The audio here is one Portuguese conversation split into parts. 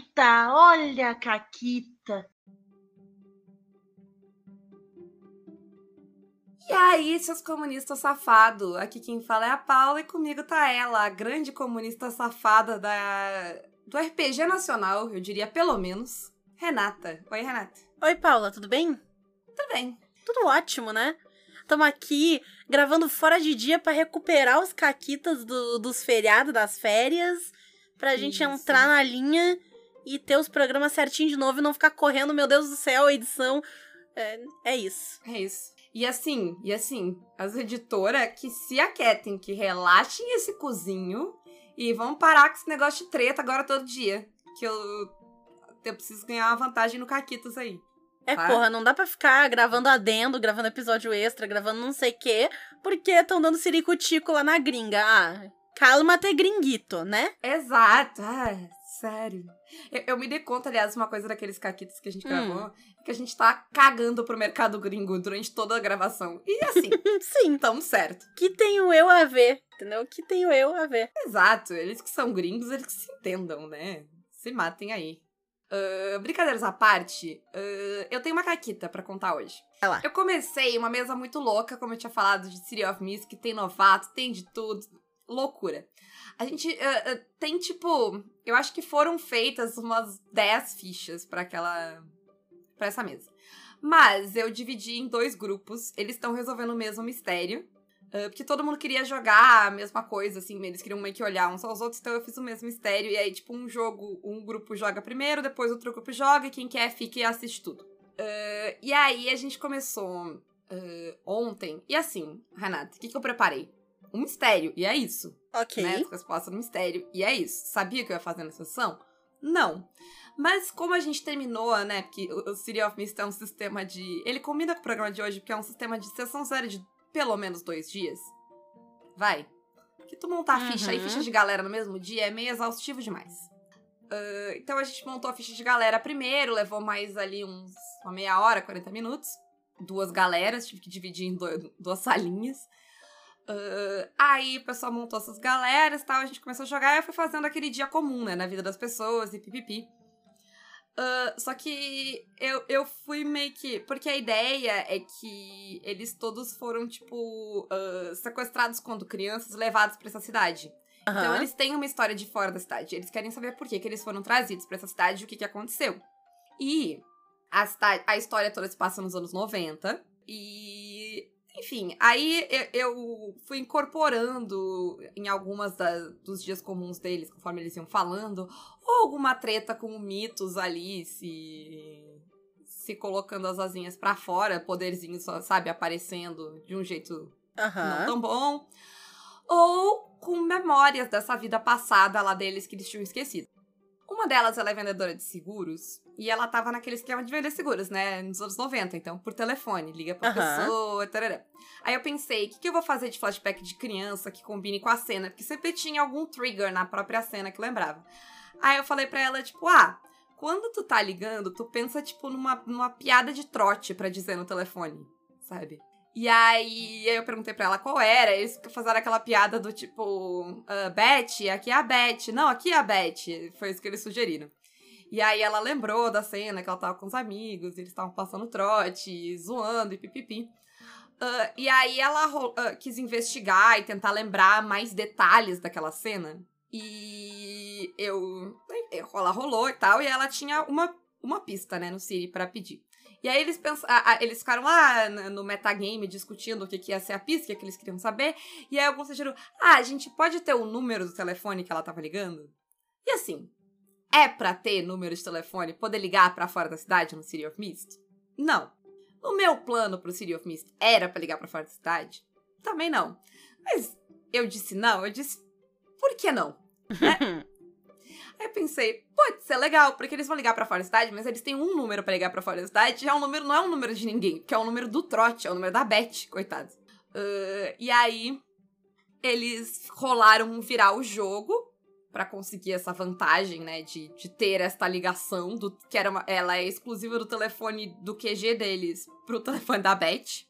Caquita, olha a Caquita. E aí, seus comunistas safados? Aqui quem fala é a Paula e comigo tá ela, a grande comunista safada da do RPG nacional, eu diria pelo menos, Renata. Oi, Renata. Oi, Paula, tudo bem? Tudo bem. Tudo ótimo, né? Estamos aqui gravando fora de dia para recuperar os caquitas do, dos feriados, das férias, pra gente Isso. entrar na linha e ter os programas certinho de novo e não ficar correndo, meu Deus do céu, a edição. É, é isso. É isso. E assim, e assim, as editoras que se aquietem, que relaxem esse cozinho e vão parar com esse negócio de treta agora todo dia. Que eu, eu preciso ganhar uma vantagem no Caquitas aí. É, tá? porra, não dá pra ficar gravando adendo, gravando episódio extra, gravando não sei o quê, porque estão dando ciricutico lá na gringa. Ah, calma até gringuito, né? Exato. Ah, sério. Eu, eu, me dei conta, aliás, uma coisa daqueles caquitos que a gente hum. gravou, que a gente tá cagando pro mercado gringo durante toda a gravação. E assim, sim, tamo certo. Que tenho eu a ver, entendeu? Que tenho eu a ver. Exato, eles que são gringos, eles que se entendam, né? Se matem aí. Uh, brincadeiras à parte, uh, eu tenho uma caquita para contar hoje. lá. Eu comecei uma mesa muito louca, como eu tinha falado, de City of Mist, que tem novato, tem de tudo. Loucura. A gente uh, tem, tipo, eu acho que foram feitas umas 10 fichas para aquela. para essa mesa. Mas eu dividi em dois grupos, eles estão resolvendo o mesmo mistério. Uh, porque todo mundo queria jogar a mesma coisa, assim, eles queriam meio que olhar uns aos outros, então eu fiz o mesmo mistério. E aí, tipo, um jogo, um grupo joga primeiro, depois outro grupo joga, e quem quer fica e assiste tudo. Uh, e aí a gente começou uh, ontem, e assim, Renata, o que, que eu preparei? Um mistério, e é isso. Ok. Né? Resposta no mistério, e é isso. Sabia que eu ia fazer na sessão? Não. Mas como a gente terminou, né? Porque o City of Mist é um sistema de. Ele combina com o programa de hoje, porque é um sistema de sessão séria de pelo menos dois dias. Vai. Que tu montar uhum. ficha e ficha de galera no mesmo dia é meio exaustivo demais. Uh, então a gente montou a ficha de galera primeiro, levou mais ali uns uma meia hora, 40 minutos. Duas galeras, tive que dividir em duas salinhas. Uh, aí o pessoal montou essas galeras e tal, a gente começou a jogar e eu fui fazendo aquele dia comum, né, na vida das pessoas e pipipi. Uh, só que eu, eu fui meio que. Porque a ideia é que eles todos foram, tipo, uh, sequestrados quando crianças, levados para essa cidade. Uhum. Então eles têm uma história de fora da cidade. Eles querem saber por que, que eles foram trazidos para essa cidade e o que, que aconteceu. E a, a história toda se passa nos anos 90. E enfim, aí eu, fui incorporando em algumas da, dos dias comuns deles, conforme eles iam falando, ou alguma treta com mitos ali, se se colocando as asinhas para fora, poderzinho, sabe, aparecendo de um jeito uhum. não tão bom, ou com memórias dessa vida passada lá deles que eles tinham esquecido. Uma delas ela é vendedora de seguros e ela tava naquele esquema de vender seguros, né? Nos anos 90, então, por telefone, liga pra uhum. pessoa, tarará. Aí eu pensei, o que, que eu vou fazer de flashback de criança que combine com a cena? Porque sempre tinha algum trigger na própria cena que lembrava. Aí eu falei pra ela, tipo, ah, quando tu tá ligando, tu pensa, tipo, numa, numa piada de trote para dizer no telefone, sabe? E aí, eu perguntei pra ela qual era. Eles fizeram aquela piada do tipo, uh, Beth, aqui é a Beth. Não, aqui é a Beth. Foi isso que eles sugeriram. E aí ela lembrou da cena que ela tava com os amigos, eles estavam passando trote, zoando e pipipi. Uh, e aí ela uh, quis investigar e tentar lembrar mais detalhes daquela cena. E eu. Ela rolou e tal, e ela tinha uma, uma pista, né, no Siri para pedir. E aí eles pensaram, eles ficaram lá no metagame discutindo o que, que ia ser a pista, o que, eles queriam saber. E aí alguns sugeriram: ah, a gente pode ter o número do telefone que ela tava ligando? E assim, é pra ter número de telefone, poder ligar para fora da cidade no City of Mist? Não. O meu plano pro City of Mist era para ligar para fora da cidade? Também não. Mas eu disse não, eu disse, por que não? Né? Aí pensei, pode ser legal, porque eles vão ligar pra fora da cidade, mas eles têm um número para ligar pra fora da cidade, já é um número, não é um número de ninguém, que é o um número do trote, é o um número da Beth, coitado. Uh, e aí, eles rolaram virar o jogo para conseguir essa vantagem, né, de, de ter esta ligação, do que era uma, ela é exclusiva do telefone do QG deles pro telefone da Beth.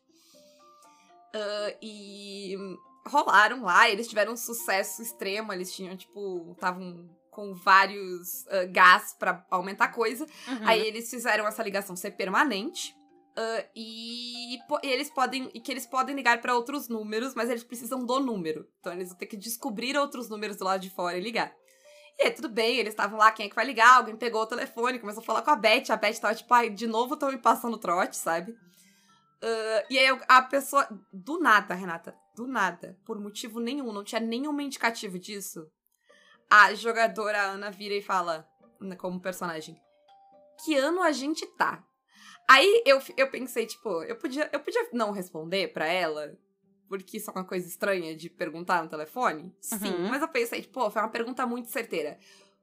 Uh, e rolaram lá, eles tiveram um sucesso extremo, eles tinham, tipo, estavam com vários uh, gás para aumentar coisa. Uhum. Aí eles fizeram essa ligação ser permanente. Uh, e, e, eles podem e que eles podem ligar para outros números, mas eles precisam do número. Então eles vão ter que descobrir outros números do lado de fora e ligar. E aí, tudo bem, eles estavam lá, quem é que vai ligar? Alguém pegou o telefone, começou a falar com a Beth. A Beth tava tipo, ai, de novo estão me passando trote, sabe? Uh, e aí a pessoa, do nada, Renata, do nada, por motivo nenhum, não tinha nenhum indicativo disso. A jogadora Ana vira e fala, né, como personagem, que ano a gente tá? Aí eu, eu pensei, tipo, eu podia, eu podia não responder para ela, porque isso é uma coisa estranha de perguntar no telefone. Sim, Uhum. mas eu pensei, tipo, pô, foi uma pergunta muito certeira.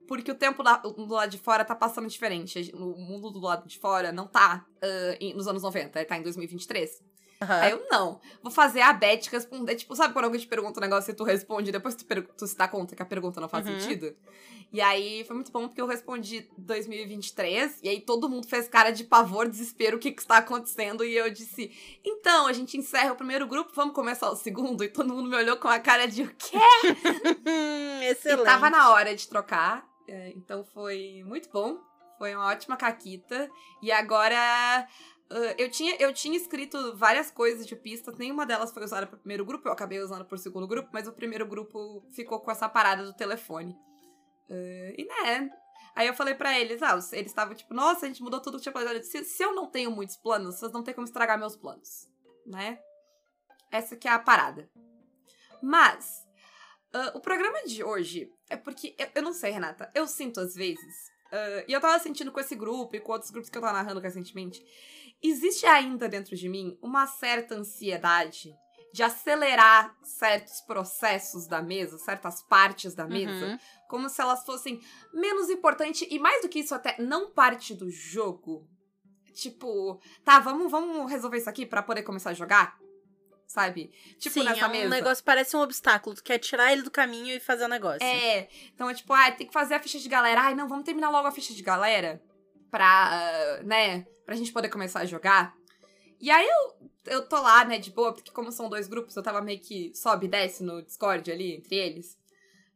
Porque o tempo lá- do lado de fora tá passando diferente. O mundo do lado de fora não tá em- nos anos 90, ele tá em 2023. Aham. Aí eu, não. Vou fazer a Beth responder. Tipo, sabe quando alguém te pergunta um negócio e tu responde, depois tu, tu se dá conta que a pergunta não faz Uhum. sentido? E aí foi muito bom porque eu respondi 2023, e aí todo mundo fez cara de pavor, desespero, o que que está acontecendo? E eu disse, então, a gente encerra o primeiro grupo, vamos começar o segundo? E todo mundo me olhou com a cara de o quê? Hum, E excelente. tava na hora de trocar, é, então foi muito bom. Foi uma ótima caquita. E agora. Ah, eu, tinha, eu tinha escrito várias coisas de pistas, nenhuma delas foi usada pro primeiro grupo, eu acabei usando pro segundo grupo, mas o primeiro grupo ficou com essa parada do telefone. Ah, e né. Aí eu falei pra eles, ah, eles estavam tipo, nossa, a gente mudou tudo que tinha planejado. Se, se eu não tenho muitos planos, vocês não têm como estragar meus planos, né? Essa que é a parada. Mas, ah, o programa de hoje é porque, eu, eu não sei, Renata, eu sinto às vezes, ah, e eu tava sentindo com esse grupo e com outros grupos que eu tava narrando recentemente, existe ainda dentro de mim uma certa ansiedade de acelerar certos processos da mesa, certas partes da mesa, Uhum. como se elas fossem menos importantes e mais do que isso até não parte do jogo. Tipo, tá, vamos, vamos resolver isso aqui pra poder começar a jogar? Sabe? Tipo Sim, nessa é um mesa. negócio parece um obstáculo. Tu quer tirar ele do caminho e fazer o negócio. É, então é tipo, ah, tem que fazer a ficha de galera. Ai, não, vamos terminar logo a ficha de galera pra, né, pra gente poder começar a jogar. E aí eu, eu tô lá, né, de boa, porque como são dois grupos, eu tava meio que sobe e desce no Discord ali, entre eles.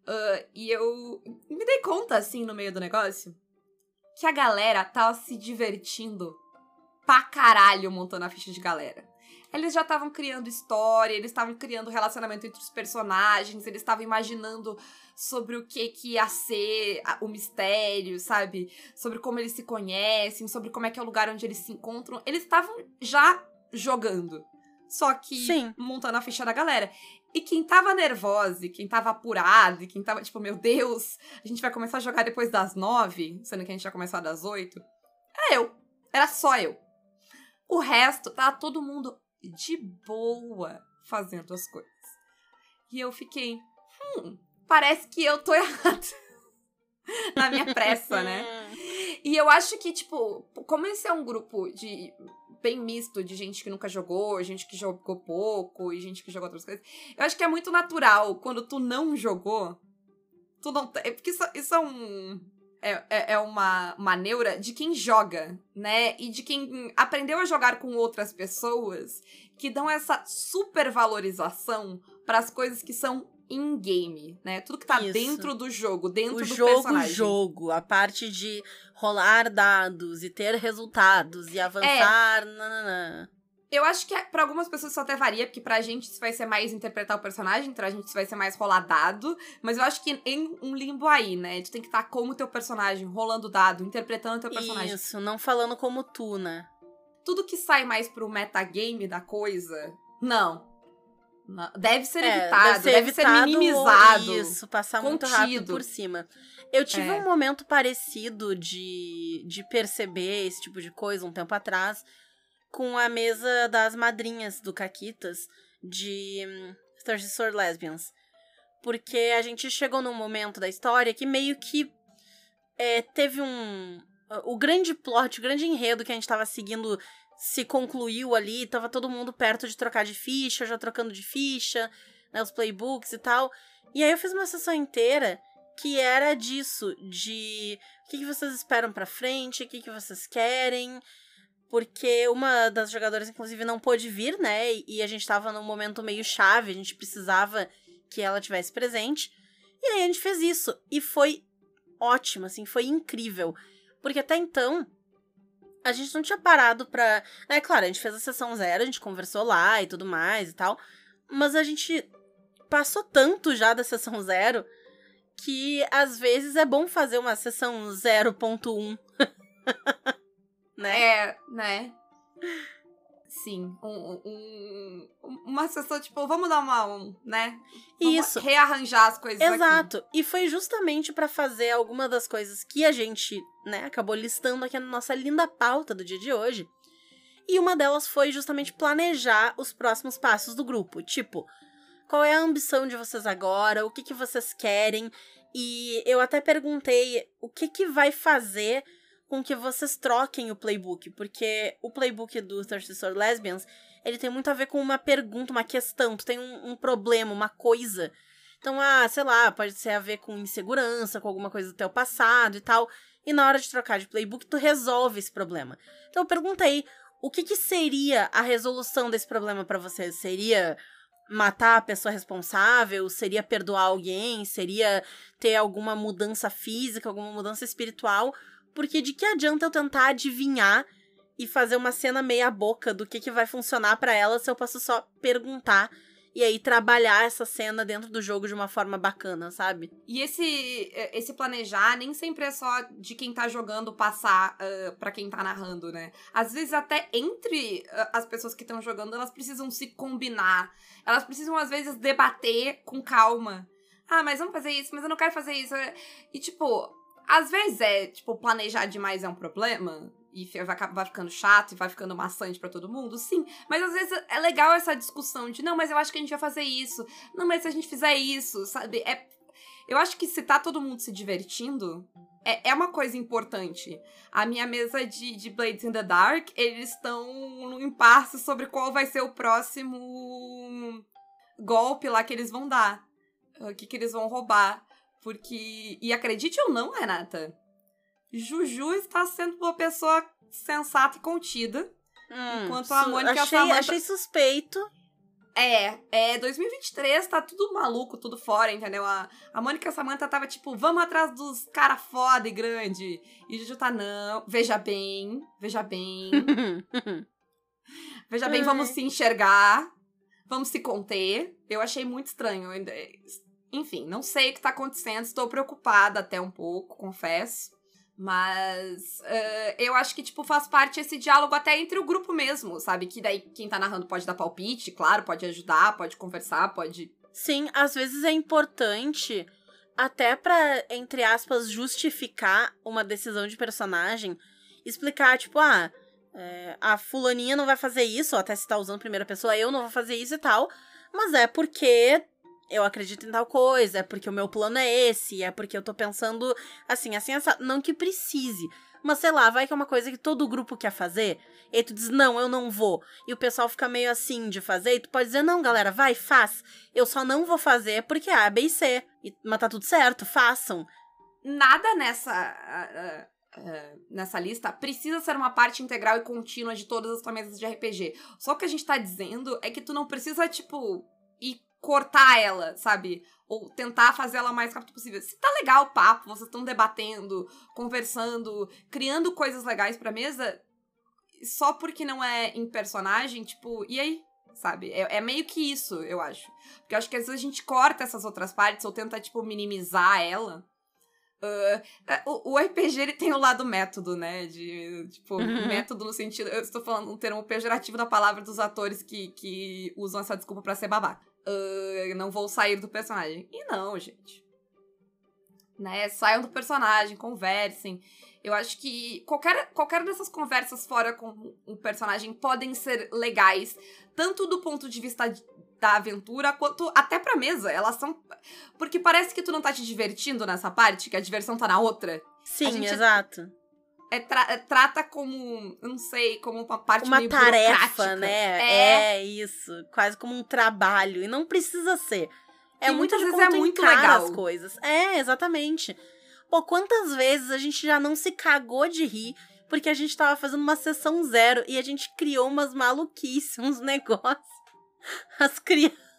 Ah, e eu me dei conta, assim, no meio do negócio, que a galera tava se divertindo pra caralho montando a ficha de galera. Eles já estavam criando história, eles estavam criando relacionamento entre os personagens, eles estavam imaginando sobre o que que ia ser o mistério, sabe? Sobre como eles se conhecem, sobre como é que é o lugar onde eles se encontram. Eles estavam já jogando. Só que Sim. montando a ficha da galera. E quem tava nervosa, e quem tava apurado, e quem tava tipo, meu Deus, a gente vai começar a jogar depois das nove, sendo que a gente já começou das oito, era eu. Era só eu. O resto, tava todo mundo de boa fazendo as coisas. E eu fiquei, hum, parece que eu tô errada. Na minha pressa, né? E eu acho que, tipo, como esse é um grupo de bem misto de gente que nunca jogou, gente que jogou pouco e gente que jogou outras coisas, eu acho que é muito natural quando tu não jogou, tu não. É porque isso, isso é um. É, é, é uma, uma neura de quem joga, né? E de quem aprendeu a jogar com outras pessoas que dão essa super valorização para as coisas que são in-game, né? Tudo que tá Isso. dentro do jogo, dentro O do jogo, personagem. jogo, a parte de rolar dados e ter resultados e avançar. nananã. Eu acho que para algumas pessoas isso até varia, porque pra gente isso vai ser mais interpretar o personagem, pra gente isso vai ser mais rolar dado, mas eu acho que em um limbo aí, né? Tu tem que estar como teu personagem, rolando dado, interpretando teu personagem. Isso, não falando como tu, né? Tudo que sai mais pro metagame da coisa, não. Não. Deve ser É, evitado, deve ser, evitado minimizado. Isso, passar muito rápido contido. por cima. Eu tive É. um momento parecido de, de perceber esse tipo de coisa um tempo atrás com a mesa das madrinhas do Caquitas de hum, Lesbians. Porque a gente chegou num momento da história que meio que é, teve um. O grande plot, o grande enredo que a gente tava seguindo se concluiu ali, tava todo mundo perto de trocar de ficha, já trocando de ficha, né, os playbooks e tal. E aí eu fiz uma sessão inteira que era disso, de o que, que vocês esperam pra frente, o que, que vocês querem. Porque uma das jogadoras, inclusive, não pôde vir, né? E a gente tava num momento meio chave, a gente precisava que ela tivesse presente. E aí a gente fez isso. E foi ótimo, assim, foi incrível. Porque até então, a gente não tinha parado pra. É claro, a gente fez a sessão zero, a gente conversou lá e tudo mais e tal. Mas a gente passou tanto já da sessão zero que às vezes é bom fazer uma sessão 0.1. né? É, né? Sim, um, um, uma sessão, tipo, vamos dar uma, um, né? Vamos Isso. rearranjar as coisas aqui. Exato. E foi justamente pra fazer alguma das coisas que a gente, né, acabou listando aqui na nossa linda pauta do dia de hoje. E uma delas foi justamente planejar os próximos passos do grupo. Tipo, qual é a ambição de vocês agora? O que, que vocês querem? E eu até perguntei o que, que vai fazer com que vocês troquem o playbook, porque o playbook do Thirsty Sword Lesbians, ele tem muito a ver com uma pergunta, uma questão, tu tem um, um problema, uma coisa. Então, ah, sei lá, pode ser a ver com insegurança, com alguma coisa do teu passado e tal. E na hora de trocar de playbook, tu resolve esse problema. Então eu perguntei, o que, que seria a resolução desse problema para vocês? Seria matar a pessoa responsável? Seria perdoar alguém? Seria ter alguma mudança física, alguma mudança espiritual? Porque de que adianta eu tentar adivinhar e fazer uma cena meia boca do que, que vai funcionar para ela se eu posso só perguntar e aí trabalhar essa cena dentro do jogo de uma forma bacana, sabe? E esse, esse planejar nem sempre é só de quem tá jogando passar uh, para quem tá narrando, né? Às vezes até entre uh, as pessoas que estão jogando, elas precisam se combinar. Elas precisam às vezes debater com calma. Ah, mas vamos fazer isso, mas eu não quero fazer isso. E tipo, às vezes é, tipo, planejar demais é um problema e vai, ficando chato e vai ficando maçante para todo mundo, sim. Mas às vezes é legal essa discussão de, não, mas eu acho que a gente vai fazer isso. Não, mas se a gente fizer isso, sabe? É, eu acho que se tá todo mundo se divertindo, é, é uma coisa importante. A minha mesa de, de Blades in the Dark, eles estão no impasse sobre qual vai ser o próximo golpe lá que eles vão dar. O que, que eles vão roubar. Porque. E acredite ou não, Renata, Juju está sendo uma pessoa sensata e contida. Hum, enquanto a Mônica achei, Samantha... achei suspeito. É, é 2023, tá tudo maluco, tudo fora, entendeu? A, a Mônica Samantha tava tipo, vamos atrás dos cara foda e grande. E Juju tá, não, veja bem, veja bem. veja bem, vamos se enxergar, vamos se conter. Eu achei muito estranho. Enfim, não sei o que tá acontecendo, estou preocupada até um pouco, confesso. Mas uh, eu acho que, tipo, faz parte esse diálogo até entre o grupo mesmo, sabe? Que daí quem tá narrando pode dar palpite, claro, pode ajudar, pode conversar, pode. Sim, às vezes é importante, até pra, entre aspas, justificar uma decisão de personagem, explicar, tipo, ah, é, a fulaninha não vai fazer isso, ou até se tá usando primeira pessoa, eu não vou fazer isso e tal. Mas é porque eu acredito em tal coisa, é porque o meu plano é esse, é porque eu tô pensando assim, assim, essa. Não que precise. Mas sei lá, vai que é uma coisa que todo grupo quer fazer. E tu diz, não, eu não vou. E o pessoal fica meio assim de fazer. E tu pode dizer, não, galera, vai, faz. Eu só não vou fazer porque é A, B e C. E, mas tá tudo certo, façam. Nada nessa. Uh, uh, nessa lista precisa ser uma parte integral e contínua de todas as tuas mesas de RPG. Só o que a gente tá dizendo é que tu não precisa, tipo, ir cortar ela, sabe? Ou tentar fazer ela o mais rápido possível. Se tá legal o papo, vocês estão debatendo, conversando, criando coisas legais pra mesa, só porque não é em personagem, tipo, e aí? Sabe? É, é meio que isso, eu acho. Porque eu acho que às vezes a gente corta essas outras partes ou tenta, tipo, minimizar ela. Uh, o, o, RPG ele tem o lado método, né? De, tipo, uhum. método no sentido. Eu estou falando um termo pejorativo da palavra dos atores que, que usam essa desculpa para ser babaca uh, não vou sair do personagem. E não, gente. Né? Saiam do personagem, conversem. Eu acho que qualquer, qualquer dessas conversas fora com um personagem podem ser legais, tanto do ponto de vista da aventura, quanto até pra mesa. Elas são. Porque parece que tu não tá te divertindo nessa parte, que a diversão tá na outra. Sim, exato é, tra é, trata como, não sei, como uma parte uma meio tarefa, né? É. é. isso, quase como um trabalho e não precisa ser. É e muito muitas vezes é muito legal as coisas. É, exatamente. Pô, quantas vezes a gente já não se cagou de rir porque a gente tava fazendo uma sessão zero e a gente criou umas maluquices, uns negócios. As crianças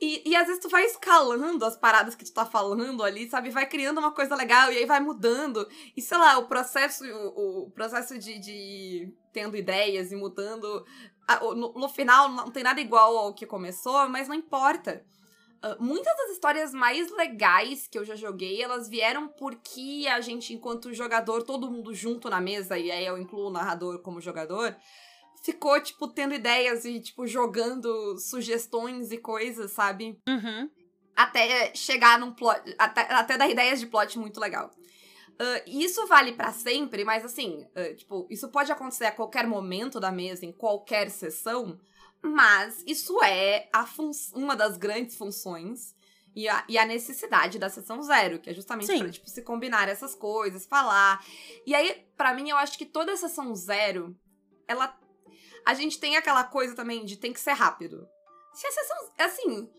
E, e às vezes tu vai escalando as paradas que tu tá falando ali, sabe? Vai criando uma coisa legal e aí vai mudando. E sei lá, o processo, o, o processo de, de tendo ideias e mudando. No, no, final não tem nada igual ao que começou, mas não importa. Uh, muitas das histórias mais legais que eu já joguei, elas vieram porque a gente, enquanto jogador, todo mundo junto na mesa, e aí eu incluo o narrador como jogador, ficou, tipo, tendo ideias e, tipo, jogando sugestões e coisas, sabe? Uhum. Até chegar num plot. Até, até dar ideias de plot muito legal. Uh, isso vale para sempre, mas assim, uh, tipo, isso pode acontecer a qualquer momento da mesa, em qualquer sessão, mas isso é a uma das grandes funções e a, e a, necessidade da sessão zero, que é justamente pra, tipo, se combinar essas coisas, falar. E aí, para mim, eu acho que toda sessão zero, ela a gente tem aquela coisa também de tem que ser rápido. Se a sessão. Assim,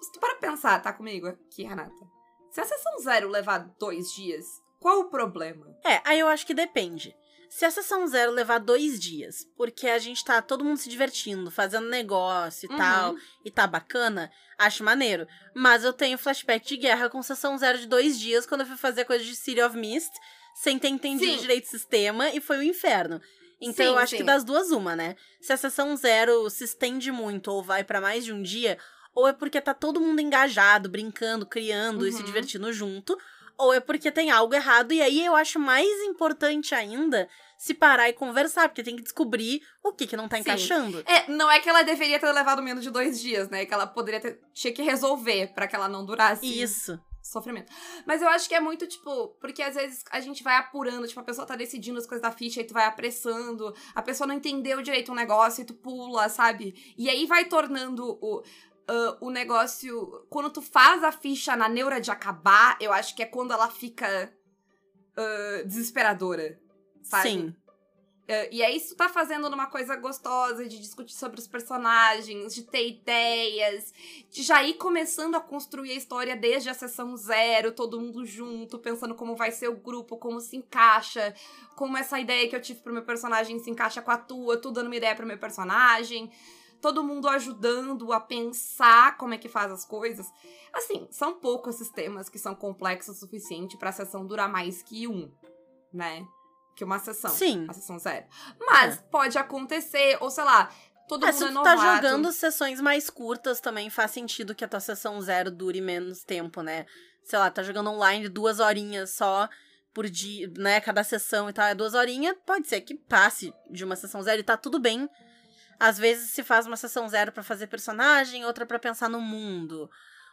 se tu para pensar, tá comigo aqui, Renata? Se a sessão zero levar dois dias, qual o problema? É, aí eu acho que depende. Se a sessão zero levar dois dias, porque a gente tá todo mundo se divertindo, fazendo negócio e uhum. tal, e tá bacana, acho maneiro. Mas eu tenho flashback de guerra com sessão zero de dois dias quando eu fui fazer coisa de City of Mist, sem ter entendido Sim. direito o sistema, e foi o um inferno. Então sim, eu acho sim. que das duas, uma, né? Se a sessão zero se estende muito ou vai para mais de um dia, ou é porque tá todo mundo engajado, brincando, criando uhum. e se uhum. divertindo junto, ou é porque tem algo errado. E aí eu acho mais importante ainda se parar e conversar, porque tem que descobrir o que que não tá Sim. encaixando. É, não é que ela deveria ter levado menos de dois dias, né? Que ela poderia ter. tinha que resolver para que ela não durasse. Isso sofrimento. Mas eu acho que é muito, tipo, porque às vezes a gente vai apurando, tipo, a pessoa tá decidindo as coisas da ficha e tu vai apressando, a pessoa não entendeu direito um negócio e tu pula, sabe? E aí vai tornando o. Uh, o negócio. Quando tu faz a ficha na neura de acabar, eu acho que é quando ela fica uh, desesperadora. Sabe? Sim. Uh, e aí, isso tá fazendo numa coisa gostosa de discutir sobre os personagens, de ter ideias, de já ir começando a construir a história desde a sessão zero, todo mundo junto, pensando como vai ser o grupo, como se encaixa, como essa ideia que eu tive pro meu personagem se encaixa com a tua, tu dando uma ideia pro meu personagem, todo mundo ajudando a pensar como é que faz as coisas. Assim, são poucos sistemas que são complexos o suficiente para a sessão durar mais que um, né? Que uma sessão. Sim. Uma sessão zero. Mas é. pode acontecer, ou sei lá, todo é, mundo se é tu tá jogando sessões mais curtas, também faz sentido que a tua sessão zero dure menos tempo, né? Sei lá, tá jogando online duas horinhas só por dia, né? Cada sessão e tal, é duas horinhas. Pode ser que passe de uma sessão zero e tá tudo bem. Às vezes se faz uma sessão zero para fazer personagem, outra para pensar no mundo.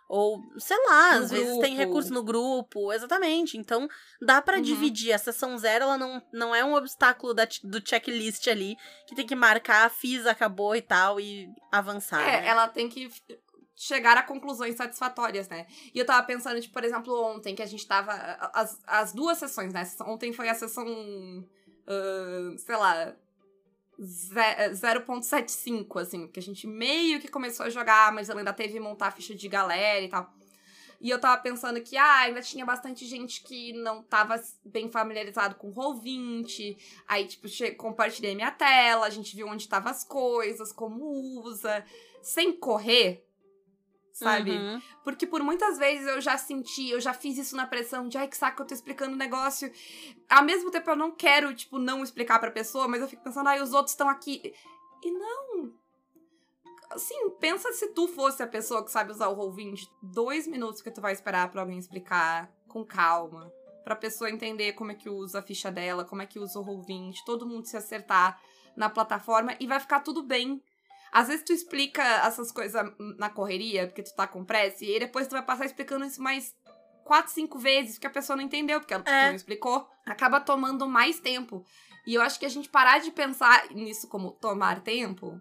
Ou, sei lá, no às grupo. vezes tem recurso no grupo, exatamente. Então, dá para uhum. dividir. A sessão zero, ela não, não é um obstáculo da, do checklist ali, que tem que marcar, fiz, acabou e tal, e avançar. É, né? ela tem que chegar a conclusões satisfatórias, né? E eu tava pensando, tipo, por exemplo, ontem, que a gente tava. As, as duas sessões, né? Ontem foi a sessão. Uh, sei lá, 0.75, assim, porque a gente meio que começou a jogar, mas ela ainda teve que montar a ficha de galera e tal. E eu tava pensando que, ah, ainda tinha bastante gente que não tava bem familiarizado com o Roll20. Aí, tipo, compartilhei minha tela, a gente viu onde estavam as coisas, como usa, sem correr sabe? Uhum. Porque por muitas vezes eu já senti, eu já fiz isso na pressão de ai que saco, eu tô explicando o um negócio. Ao mesmo tempo eu não quero, tipo, não explicar pra pessoa, mas eu fico pensando, ai, os outros estão aqui. E não. Assim, pensa se tu fosse a pessoa que sabe usar o Roll20, dois minutos que tu vai esperar pra alguém explicar com calma. Pra pessoa entender como é que usa a ficha dela, como é que usa o Roll20, todo mundo se acertar na plataforma e vai ficar tudo bem às vezes tu explica essas coisas na correria, porque tu tá com pressa, e depois tu vai passar explicando isso mais quatro, cinco vezes, porque a pessoa não entendeu, porque ela é. não explicou. Acaba tomando mais tempo. E eu acho que a gente parar de pensar nisso como tomar tempo.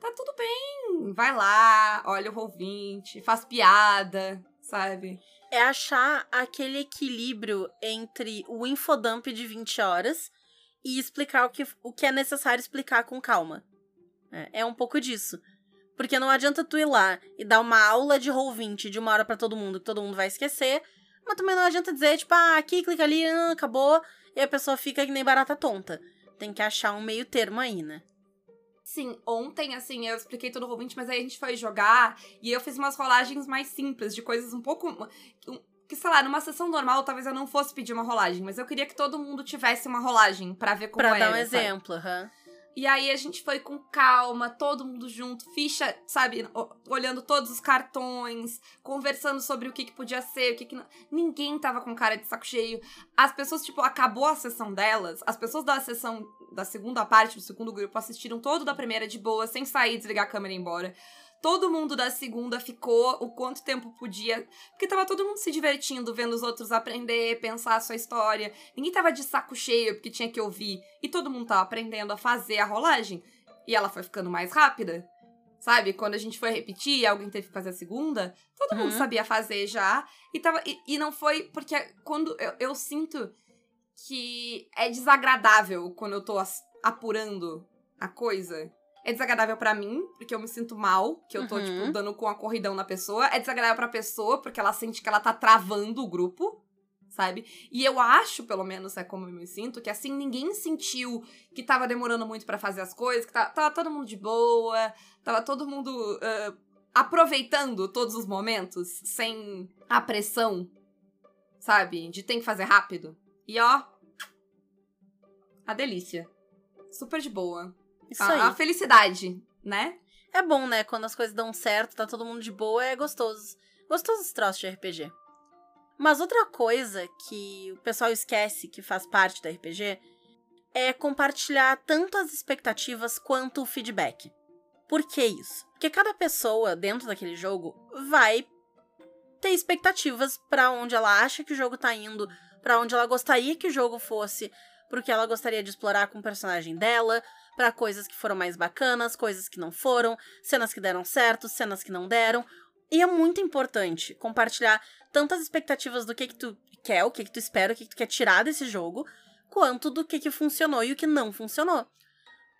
Tá tudo bem. Vai lá, olha o Roll20, faz piada, sabe? É achar aquele equilíbrio entre o infodump de 20 horas e explicar o que, o que é necessário explicar com calma. É, é um pouco disso. Porque não adianta tu ir lá e dar uma aula de Roll20 de uma hora para todo mundo, que todo mundo vai esquecer. Mas também não adianta dizer, tipo, ah, aqui, clica ali, ah, acabou. E a pessoa fica que nem barata tonta. Tem que achar um meio termo aí, né? Sim, ontem, assim, eu expliquei todo o ouvinte, mas aí a gente foi jogar e eu fiz umas rolagens mais simples, de coisas um pouco. Que, sei lá, numa sessão normal, talvez eu não fosse pedir uma rolagem, mas eu queria que todo mundo tivesse uma rolagem para ver como pra era. dar um exemplo, aham. E aí a gente foi com calma, todo mundo junto, ficha, sabe, olhando todos os cartões, conversando sobre o que, que podia ser, o que, que não. Ninguém tava com cara de saco cheio. As pessoas, tipo, acabou a sessão delas, as pessoas da sessão da segunda parte, do segundo grupo, assistiram todo da primeira de boa, sem sair, desligar a câmera e ir embora. Todo mundo da segunda ficou o quanto tempo podia. Porque tava todo mundo se divertindo, vendo os outros aprender, pensar a sua história. Ninguém tava de saco cheio porque tinha que ouvir. E todo mundo tava aprendendo a fazer a rolagem. E ela foi ficando mais rápida. Sabe? Quando a gente foi repetir e alguém teve que fazer a segunda, todo mundo Uhum. sabia fazer já. E, tava, e, e não foi. Porque quando eu, eu sinto que é desagradável quando eu tô apurando a coisa. É desagradável pra mim, porque eu me sinto mal, que eu tô, Uhum. tipo, dando com a corridão na pessoa. É desagradável pra pessoa, porque ela sente que ela tá travando o grupo, sabe? E eu acho, pelo menos, é como eu me sinto, que assim, ninguém sentiu que tava demorando muito pra fazer as coisas, que tava, tava todo mundo de boa, tava todo mundo ah, aproveitando todos os momentos, sem a pressão, sabe? De tem que fazer rápido. E ó, a delícia. Super de boa. Isso a, aí. a felicidade, né? É bom, né? Quando as coisas dão certo, tá todo mundo de boa, é gostoso. Gostoso esse troço de RPG. Mas outra coisa que o pessoal esquece que faz parte da RPG é compartilhar tanto as expectativas quanto o feedback. Por que isso? Porque cada pessoa dentro daquele jogo vai ter expectativas pra onde ela acha que o jogo tá indo, pra onde ela gostaria que o jogo fosse, porque ela gostaria de explorar com o personagem dela, pra coisas que foram mais bacanas, coisas que não foram, cenas que deram certo, cenas que não deram. E é muito importante compartilhar tantas expectativas do que que tu quer, o que que tu espera, o que que tu quer tirar desse jogo, quanto do que que funcionou e o que não funcionou.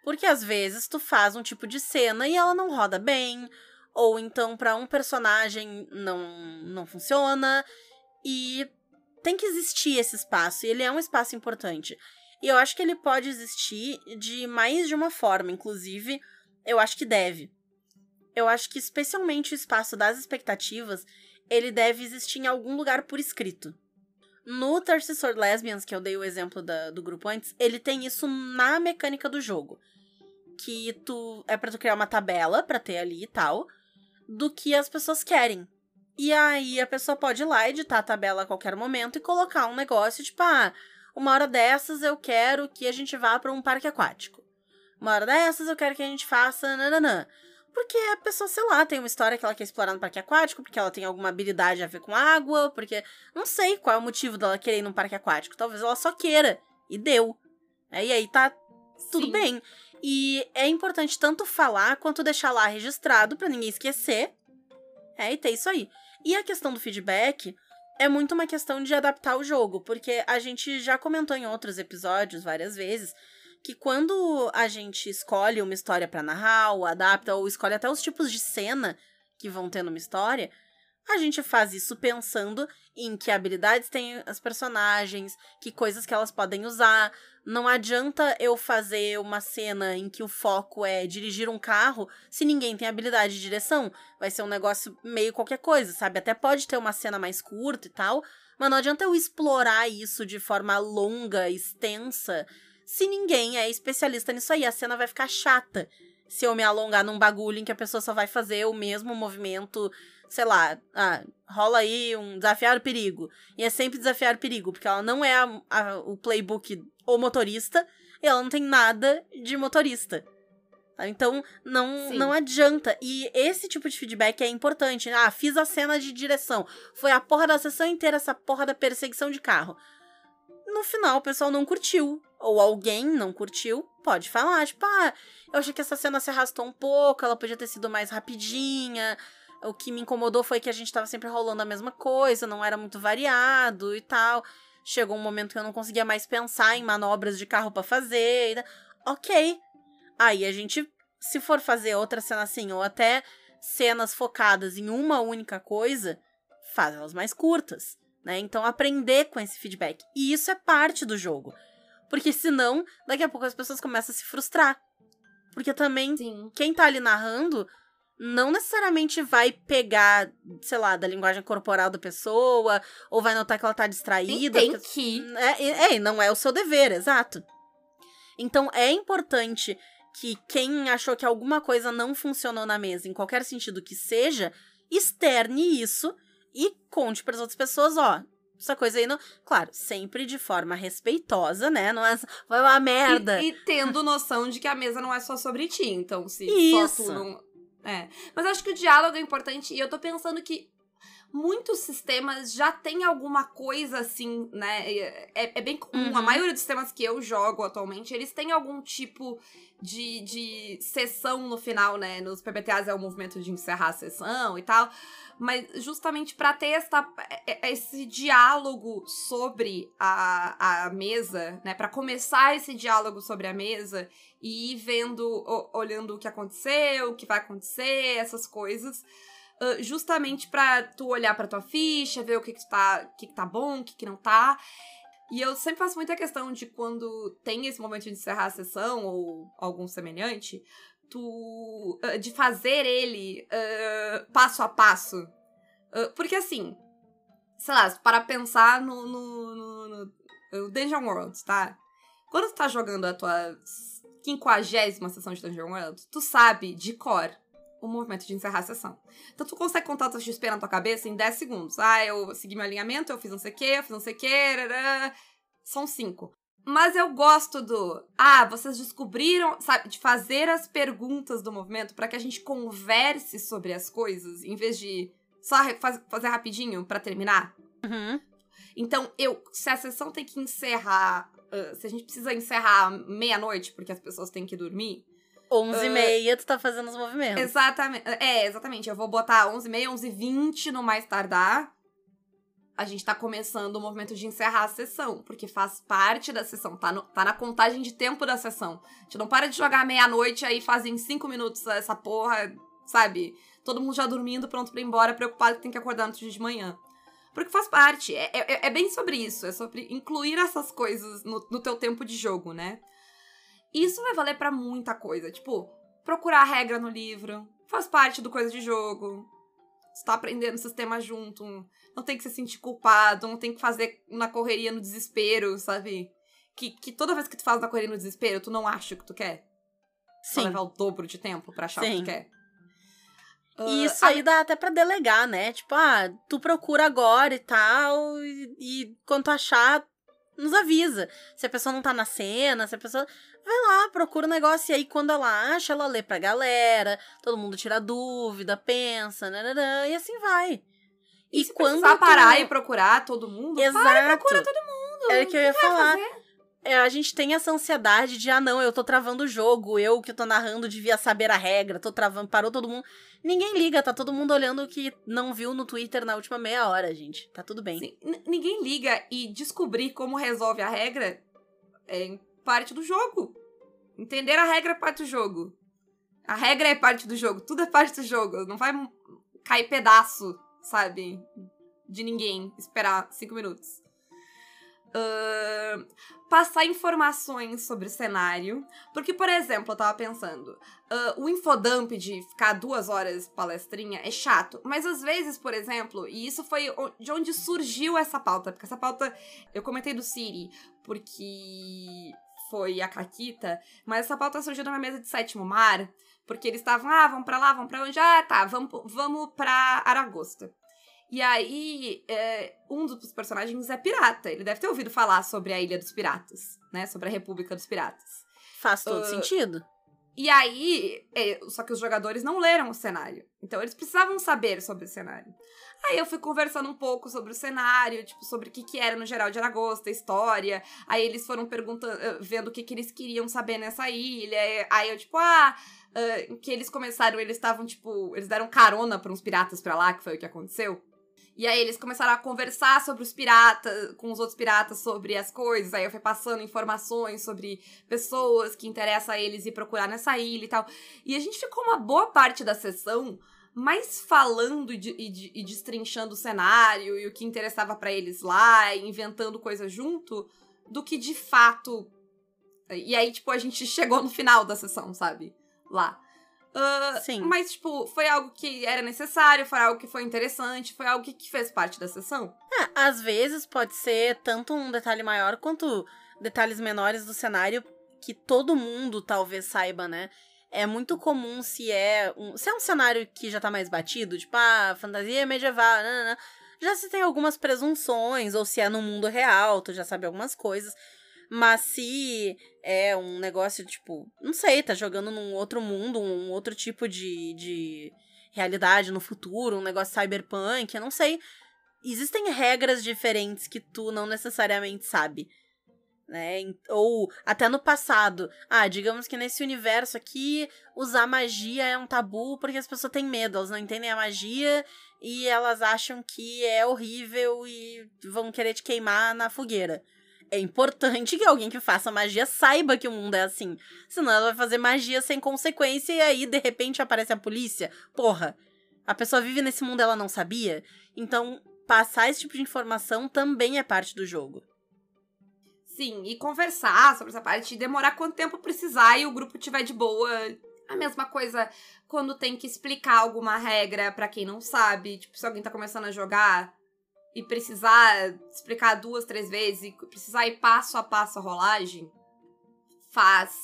Porque às vezes tu faz um tipo de cena e ela não roda bem, ou então pra um personagem não não funciona e tem que existir esse espaço, e ele é um espaço importante. E eu acho que ele pode existir de mais de uma forma, inclusive, eu acho que deve. Eu acho que especialmente o espaço das expectativas, ele deve existir em algum lugar por escrito. No Sword Lesbians, que eu dei o exemplo da- do grupo antes, ele tem isso na mecânica do jogo. Que tu é pra tu criar uma tabela pra ter ali e tal, do que as pessoas querem. E aí a pessoa pode ir lá editar a tabela a qualquer momento e colocar um negócio tipo, ah, uma hora dessas eu quero que a gente vá pra um parque aquático. Uma hora dessas eu quero que a gente faça nananã. Porque a pessoa, sei lá, tem uma história que ela quer explorar no parque aquático, porque ela tem alguma habilidade a ver com água, porque. Não sei qual é o motivo dela querer ir num parque aquático. Talvez ela só queira. E deu. É, E aí tá tudo Sim. bem. E é importante tanto falar quanto deixar lá registrado pra ninguém esquecer. É, e ter isso aí. E a questão do feedback é muito uma questão de adaptar o jogo, porque a gente já comentou em outros episódios várias vezes que quando a gente escolhe uma história pra narrar, ou adapta, ou escolhe até os tipos de cena que vão ter numa história, a gente faz isso pensando em que habilidades têm as personagens, que coisas que elas podem usar. Não adianta eu fazer uma cena em que o foco é dirigir um carro se ninguém tem habilidade de direção. Vai ser um negócio meio qualquer coisa, sabe? Até pode ter uma cena mais curta e tal, mas não adianta eu explorar isso de forma longa, extensa, se ninguém é especialista nisso aí. A cena vai ficar chata se eu me alongar num bagulho em que a pessoa só vai fazer o mesmo movimento, sei lá, ah, rola aí um desafiar o perigo. E é sempre desafiar o perigo, porque ela não é a- a- o playbook ou motorista, e ela não tem nada de motorista. Tá? Então, não, Sim. não adianta. E esse tipo de feedback é importante. Ah, fiz a cena de direção. Foi a porra da sessão inteira essa porra da perseguição de carro. No final, o pessoal não curtiu. Ou alguém não curtiu, pode falar. Tipo, ah, eu achei que essa cena se arrastou um pouco, ela podia ter sido mais rapidinha. O que me incomodou foi que a gente tava sempre rolando a mesma coisa, não era muito variado e tal. Chegou um momento que eu não conseguia mais pensar em manobras de carro pra fazer. e- Ok. Aí a gente, se for fazer outra cena assim, ou até cenas focadas em uma única coisa, faz elas mais curtas, né? Então aprender com esse feedback. E isso é parte do jogo. Porque senão, daqui a pouco as pessoas começam a se frustrar. Porque também Sim. quem tá ali narrando não necessariamente vai pegar, sei lá, da linguagem corporal da pessoa, ou vai notar que ela tá distraída. tem que. É, é, não é o seu dever, exato. Então é importante que quem achou que alguma coisa não funcionou na mesa, em qualquer sentido que seja, externe isso e conte para as outras pessoas, ó. Essa coisa aí não. Claro, sempre de forma respeitosa, né? Não é. Foi uma merda. E, e tendo noção de que a mesa não é só sobre ti. Então, se só Isso. tu não. É. Mas acho que o diálogo é importante e eu tô pensando que muitos sistemas já tem alguma coisa assim, né? É, é bem comum. Uhum. A maioria dos sistemas que eu jogo atualmente, eles têm algum tipo de, de sessão no final, né? Nos PBTAs é o movimento de encerrar a sessão e tal. Mas justamente pra ter esta, é- é- esse diálogo sobre a, a mesa, né? Pra começar esse diálogo sobre a mesa e ir vendo, olhando o que aconteceu, o que vai acontecer, essas coisas. Ah, justamente pra tu olhar pra tua ficha, ver o que que tá, que que tá bom, o que que não tá. E eu sempre faço muita questão de quando tem esse momento de encerrar a sessão ou algum semelhante, tu ah, de fazer ele ah, passo a passo. Porque assim, sei lá, para pensar no, no, no, no- no Dungeon World, tá? Quando tu tá jogando a tua quinquagésima sessão de Dungeon World, tu sabe de cor o movimento de encerrar a sessão. Então tu consegue contar tua XP na tua cabeça em 10 segundos. Ah, eu segui meu alinhamento, eu fiz não sei o que, eu fiz não sei o que, são cinco. Mas eu gosto do. Ah, vocês descobriram, sabe, de fazer as perguntas do movimento para que a gente converse sobre as coisas, em vez de só faz- fazer rapidinho para terminar. Uhum. Então, eu, se a sessão tem que encerrar, ah, se a gente precisa encerrar meia-noite porque as pessoas têm que dormir, 11 e meia, tu tá fazendo os movimentos. Exatamente. É, exatamente. Eu vou botar 11h30, 11h20 no mais tardar. A gente tá começando o movimento de encerrar a sessão, porque faz parte da sessão, tá, no- tá na contagem de tempo da sessão. A gente não para de jogar meia-noite aí fazem cinco minutos essa porra, sabe? Todo mundo já dormindo, pronto pra ir embora, preocupado que tem que acordar no outro dia de manhã. Porque faz parte. É, é, é bem sobre isso. É sobre incluir essas coisas no, no teu tempo de jogo, né? Isso vai valer pra muita coisa. Tipo, procurar a regra no livro. Faz parte do coisa de jogo. Você tá aprendendo o sistema junto. Não tem que se sentir culpado. Não tem que fazer na correria, no desespero, sabe? Que, que toda vez que tu faz na correria no desespero, tu não acha o que tu quer. Vai Sim. levar o dobro de tempo pra achar o que Sim. tu quer. E Ah, isso aí dá até pra delegar, né? Tipo, ah, tu procura agora e tal, e, e quando tu achar, nos avisa. Se a pessoa não tá na cena, se a pessoa. Vai lá, procura o negócio, e aí quando ela acha, ela lê pra galera, todo mundo tira dúvida, pensa, nananã, e assim vai. E, E se quando precisar tu- parar e procurar todo mundo, Exato. para e procura todo mundo. Era o que eu ia falar. fazer? É, a gente tem essa ansiedade de, ah, não, eu tô travando o jogo, eu que tô narrando devia saber a regra, tô travando, parou todo mundo. Ninguém liga, tá todo mundo olhando o que não viu no Twitter na última meia hora, gente. Tá tudo bem. Sim, ninguém liga e descobrir como resolve a regra é parte do jogo. Entender a regra é parte do jogo. A regra é parte do jogo, tudo é parte do jogo. Não vai cair pedaço, sabe? De ninguém esperar cinco minutos. Ahn, passar informações sobre o cenário. Porque, por exemplo, eu tava pensando, ah, o infodump de ficar duas horas palestrinha é chato. Mas às vezes, por exemplo, e isso foi de onde surgiu essa pauta. Porque essa pauta eu comentei do Siri, porque foi a Caquita, mas essa pauta surgiu na minha mesa de sétimo mar, porque eles estavam, ah, vamos pra lá, vamos pra onde? Ah, tá, vamos, vamos pra Aragosta. E aí, é, um dos personagens é pirata. Ele deve ter ouvido falar sobre a Ilha dos Piratas, né? Sobre a República dos Piratas. Faz todo Ah, sentido. E aí, é, só que os jogadores não leram o cenário. Então eles precisavam saber sobre o cenário. Aí eu fui conversando um pouco sobre o cenário, tipo, sobre o que, que era no geral de Aragosta, a história. Aí eles foram perguntando, eh, vendo o que, que eles queriam saber nessa ilha. Aí eu, tipo, ah, ah, que eles começaram, eles estavam, tipo, eles deram carona pra uns piratas pra lá, que foi o que aconteceu. E aí eles começaram a conversar sobre os piratas, com os outros piratas sobre as coisas. Aí eu fui passando informações sobre pessoas que interessa a eles ir procurar nessa ilha e tal. E a gente ficou uma boa parte da sessão mais falando e, de- e de- e destrinchando o cenário e o que interessava pra eles lá, inventando coisa junto, do que de fato. E aí, tipo, a gente chegou no final da sessão, sabe? lá. Uh, Sim. Mas, tipo, foi algo que era necessário, foi algo que foi interessante, foi algo que, que fez parte da sessão. É, às vezes pode ser tanto um detalhe maior quanto detalhes menores do cenário que todo mundo talvez saiba, né? É muito comum se é um, se é um cenário que já tá mais batido, tipo, ah, fantasia medieval, nanana, já se tem algumas presunções, ou se é no mundo real, tu já sabe algumas coisas. Mas se é um negócio, tipo, não sei, tá jogando num outro mundo, um outro tipo de, de realidade no futuro, um negócio cyberpunk, eu não sei. Existem regras diferentes que tu não necessariamente sabe. Né? Ou até no passado. Ah, digamos que nesse universo aqui, usar magia é um tabu porque as pessoas têm medo, elas não entendem a magia e elas acham que é horrível e vão querer te queimar na fogueira é importante que alguém que faça magia saiba que o mundo é assim. Senão ela vai fazer magia sem consequência e aí, de repente, aparece a polícia. Porra, a pessoa vive nesse mundo ela não sabia? Então, passar esse tipo de informação também é parte do jogo. Sim, e conversar sobre essa parte, demorar quanto tempo precisar e o grupo tiver de boa. A mesma coisa quando tem que explicar alguma regra para quem não sabe. Tipo, se alguém tá começando a jogar, e precisar explicar duas, três vezes, e precisar ir passo a passo a rolagem, faz.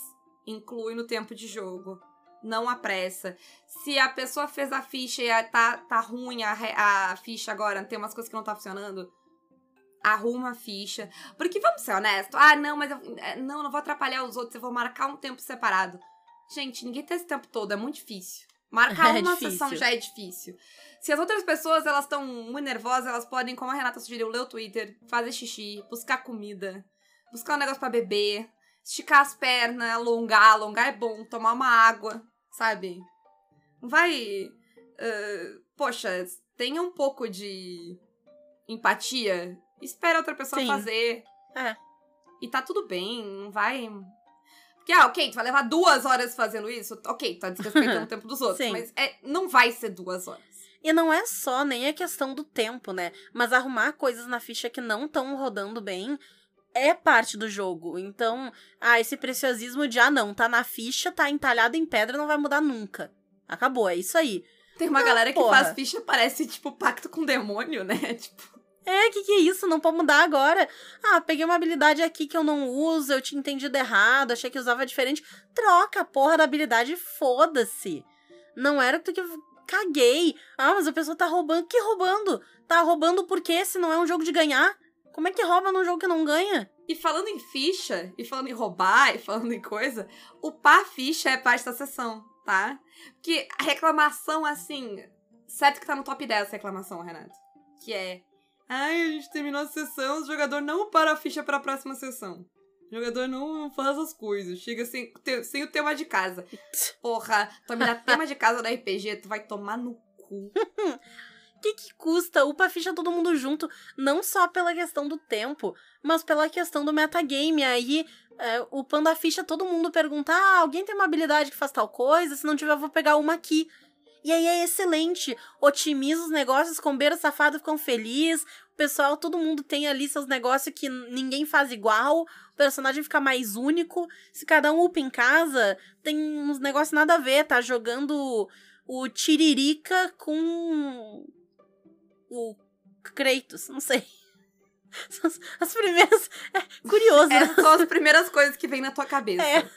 Inclui no tempo de jogo. Não apressa. Se a pessoa fez a ficha e tá, tá ruim a, a ficha agora, tem umas coisas que não tá funcionando, arruma a ficha. Porque vamos ser honestos. Ah, não, mas eu, é, não, não vou atrapalhar os outros, eu vou marcar um tempo separado. Gente, ninguém tem esse tempo todo, é muito difícil. Marcar É uma difícil. sessão já é difícil. Se as outras pessoas elas estão muito nervosas, elas podem, como a Renata sugeriu, ler o Twitter, fazer xixi, buscar comida, buscar um negócio pra beber, esticar as pernas, alongar, alongar é bom, tomar uma água, sabe? Não vai. ah, poxa, tenha um pouco de empatia. Espera outra pessoa Sim. fazer. É. E tá tudo bem, não vai. Porque, ah, ok, tu vai levar duas horas fazendo isso? Ok, tá desrespeitando o tempo dos outros. Sim. Mas é, não vai ser duas horas. E não é só nem a questão do tempo, né? Mas arrumar coisas na ficha que não estão rodando bem é parte do jogo. Então, ah, esse preciosismo de, ah, não, tá na ficha, tá entalhado em pedra, não vai mudar nunca. Acabou, é isso aí. Tem uma Não, galera que porra. faz ficha, parece, tipo, pacto com demônio, né? Tipo, É, que que é isso? Não pode mudar agora. Ah, peguei uma habilidade aqui que eu não uso, eu tinha entendido errado, achei que usava diferente. Troca a porra da habilidade foda-se. Não era o que tu que. Caguei. Ah, mas a pessoa tá roubando. Que roubando? Tá roubando por quê? Se não é um jogo de ganhar? Como é que rouba num jogo que não ganha? E falando em ficha, e falando em roubar, e falando em coisa, upar ficha é parte da sessão, tá? Porque a reclamação, assim. Certo que tá no top 10 a reclamação, Renato. Que é. Ai, a gente terminou a sessão, o jogador não upara a ficha pra próxima sessão. O jogador não faz as coisas. Chega sem, sem o tema de casa. Porra, tu me dar tema de casa da RPG, tu vai tomar no cu. O que, que custa upa ficha todo mundo junto? Não só pela questão do tempo, mas pela questão do metagame. Aí, é, upando a ficha, todo mundo pergunta: ah, alguém tem uma habilidade que faz tal coisa? Se não tiver, eu vou pegar uma aqui. E aí é excelente. Otimiza os negócios, combeiro safado ficam felizes. O pessoal, todo mundo tem ali seus negócios que ninguém faz igual. O personagem fica mais único. Se cada um upa em casa, tem uns negócios nada a ver. Tá jogando o Tiririca com o Kratos, não sei. As- as primeiras. É curioso, né? Essas são as primeiras coisas que vem na tua cabeça. É.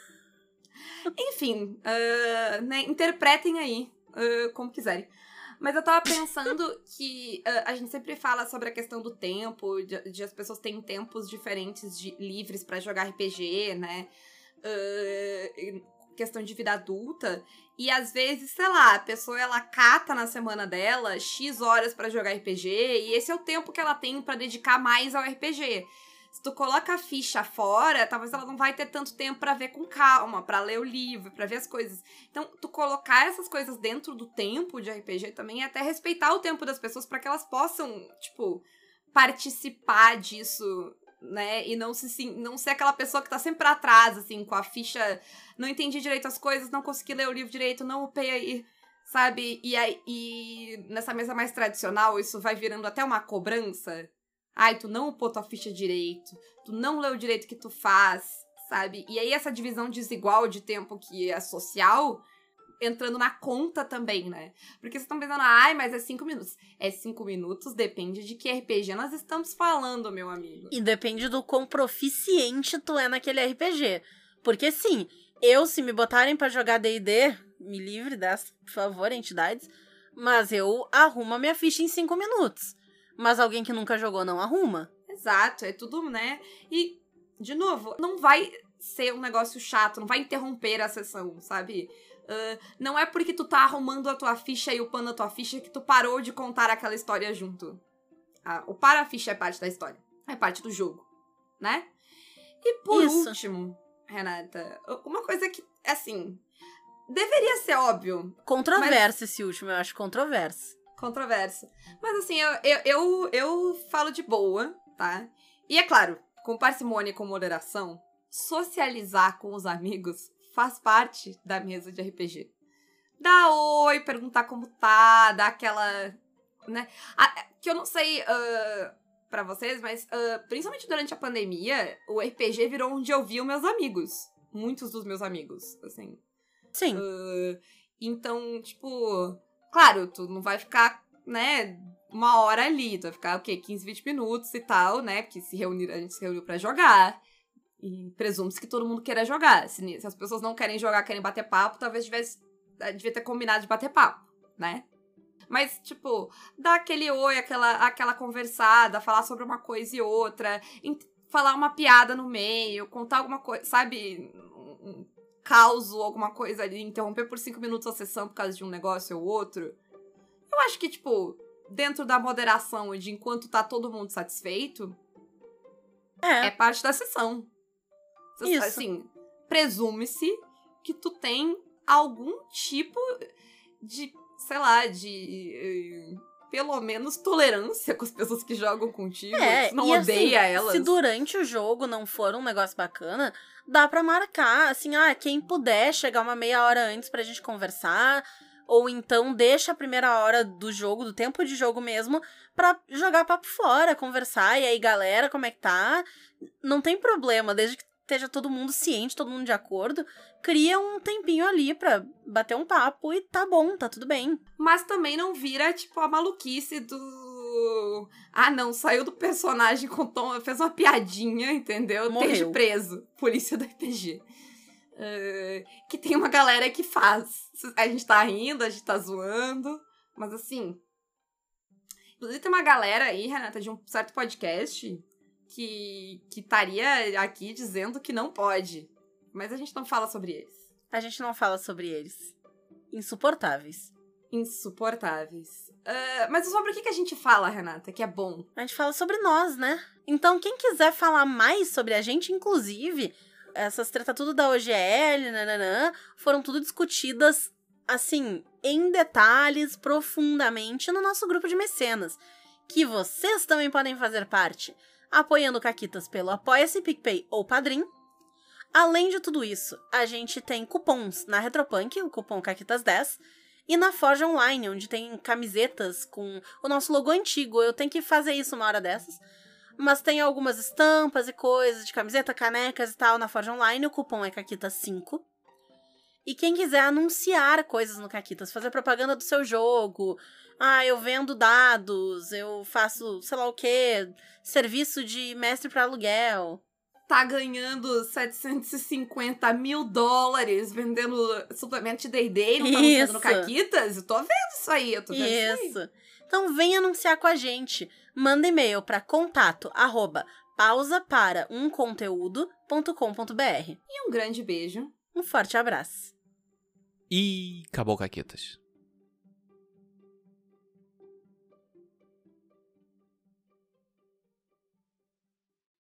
Enfim, ah, né, interpretem aí ah, como quiserem. Mas eu tava pensando que ah, a gente sempre fala sobre a questão do tempo, de, de as pessoas terem tempos diferentes de livres pra jogar RPG, né? E questão de vida adulta. E às vezes, sei lá, a pessoa ela cata na semana dela X horas pra jogar RPG, e esse é o tempo que ela tem pra dedicar mais ao RPG. Se tu coloca a ficha fora, talvez ela não vai ter tanto tempo pra ver com calma, pra ler o livro, pra ver as coisas. Então, tu colocar essas coisas dentro do tempo de RPG também é até respeitar o tempo das pessoas pra que elas possam, tipo, participar disso, né? E não se sim- não ser aquela pessoa que tá sempre atrás, assim, com a ficha, não entendi direito as coisas, não consegui ler o livro direito, não upei aí, sabe? E aí e nessa mesa mais tradicional, isso vai virando até uma cobrança. Ai, tu não upou tua ficha direito, tu não leu direito o que tu faz, sabe? E aí essa divisão desigual de tempo que é social entrando na conta também, né? Porque vocês estão pensando, ai, mas é cinco minutos. É cinco minutos, depende de que RPG nós estamos falando, meu amigo. E depende do quão proficiente tu é naquele RPG. Porque sim, eu, se me botarem para jogar DD, me livre dessa, por favor, entidades. Mas eu arrumo a minha ficha em cinco minutos. Mas alguém que nunca jogou não arruma. Exato, é tudo, né? E, de novo, não vai ser um negócio chato, não vai interromper a sessão, sabe? Uh, não é porque tu tá arrumando a tua ficha e upando a tua ficha que tu parou de contar aquela história junto. Ah, o para a ficha é parte da história. É parte do jogo, né? E por Isso. último, Renata, uma coisa que, assim, deveria ser óbvio. Controverso esse último, eu acho controverso. Controverso. Mas assim, eu, eu, eu, eu falo de boa, tá? E é claro, com parcimônia e com moderação, socializar com os amigos faz parte da mesa de RPG. Dar oi, perguntar como tá, dar aquela. né? Ah, que eu não sei uh, para vocês, mas uh, principalmente durante a pandemia, o RPG virou onde eu via os meus amigos. Muitos dos meus amigos, assim. Sim. Uh, então, tipo, claro, tu não vai ficar, né, uma hora ali, tu vai ficar o quê? 15, 20 minutos e tal, né? Porque se reunir, a gente se reuniu pra jogar. E presume-se que todo mundo queira jogar. Se, se, as pessoas não querem jogar, querem bater papo, talvez tivesse, devia ter combinado de bater papo, né? Mas, tipo, dar aquele oi, aquela, aquela conversada, falar sobre uma coisa e outra, falar uma piada no meio, contar alguma coisa, sabe? Caos ou alguma coisa ali, interromper por cinco minutos a sessão por causa de um negócio ou outro. Eu acho que, tipo, dentro da moderação e de enquanto tá todo mundo satisfeito, é, é parte da sessão. Isso. Assim, presume-se que tu tem algum tipo de, sei lá, de. Pelo menos tolerância com as pessoas que jogam contigo. É, não e odeia assim, elas. Se durante o jogo não for um negócio bacana, dá pra marcar. Assim, ah, quem puder chegar uma meia hora antes pra gente conversar. Ou então deixa a primeira hora do jogo, do tempo de jogo mesmo, pra jogar papo fora, conversar. E aí, galera, como é que tá? Não tem problema, desde que esteja todo mundo ciente, todo mundo de acordo, cria um tempinho ali pra bater um papo e tá bom, tá tudo bem. Mas também não vira, tipo, a maluquice do. Ah, não, saiu do personagem, contou, fez uma piadinha, entendeu? Morreu. Esteja preso. Polícia do RPG. Uh, que tem uma galera que faz. A gente tá rindo, a gente tá zoando, mas assim. Inclusive, tem uma galera aí, Renata, de um certo podcast que que estaria aqui dizendo que não pode. Mas a gente não fala sobre eles. A gente não fala sobre eles. Insuportáveis. Insuportáveis. Uh, mas sobre o que, que a gente fala, Renata, que é bom? A gente fala sobre nós, né? Então, quem quiser falar mais sobre a gente, inclusive, essas treta tudo da OGL, nananã, foram tudo discutidas, assim, em detalhes, profundamente, no nosso grupo de mecenas. Que vocês também podem fazer parte apoiando Caquitas pelo Apoia-se, PicPay ou Padrim. Além de tudo isso, a gente tem cupons na Retropunk, o cupom Caquitas10, e na Forja Online, onde tem camisetas com o nosso logo antigo. Eu tenho que fazer isso uma hora dessas. Mas tem algumas estampas e coisas de camiseta, canecas e tal na Forja Online. O cupom é Caquitas5. E quem quiser anunciar coisas no Caquitas, fazer propaganda do seu jogo, ah, eu vendo dados, eu faço sei lá o que, serviço de mestre para aluguel. Tá ganhando 750 mil dólares vendendo suplemento de D&D e não tá anunciando no Caquitas? Eu tô vendo isso aí, eu tô vendo isso, Isso. aí. Então vem anunciar com a gente. Manda e-mail para contato arroba pausa para um conteúdo.com.br. E um grande beijo. Um forte abraço. E acabou, Caquetas.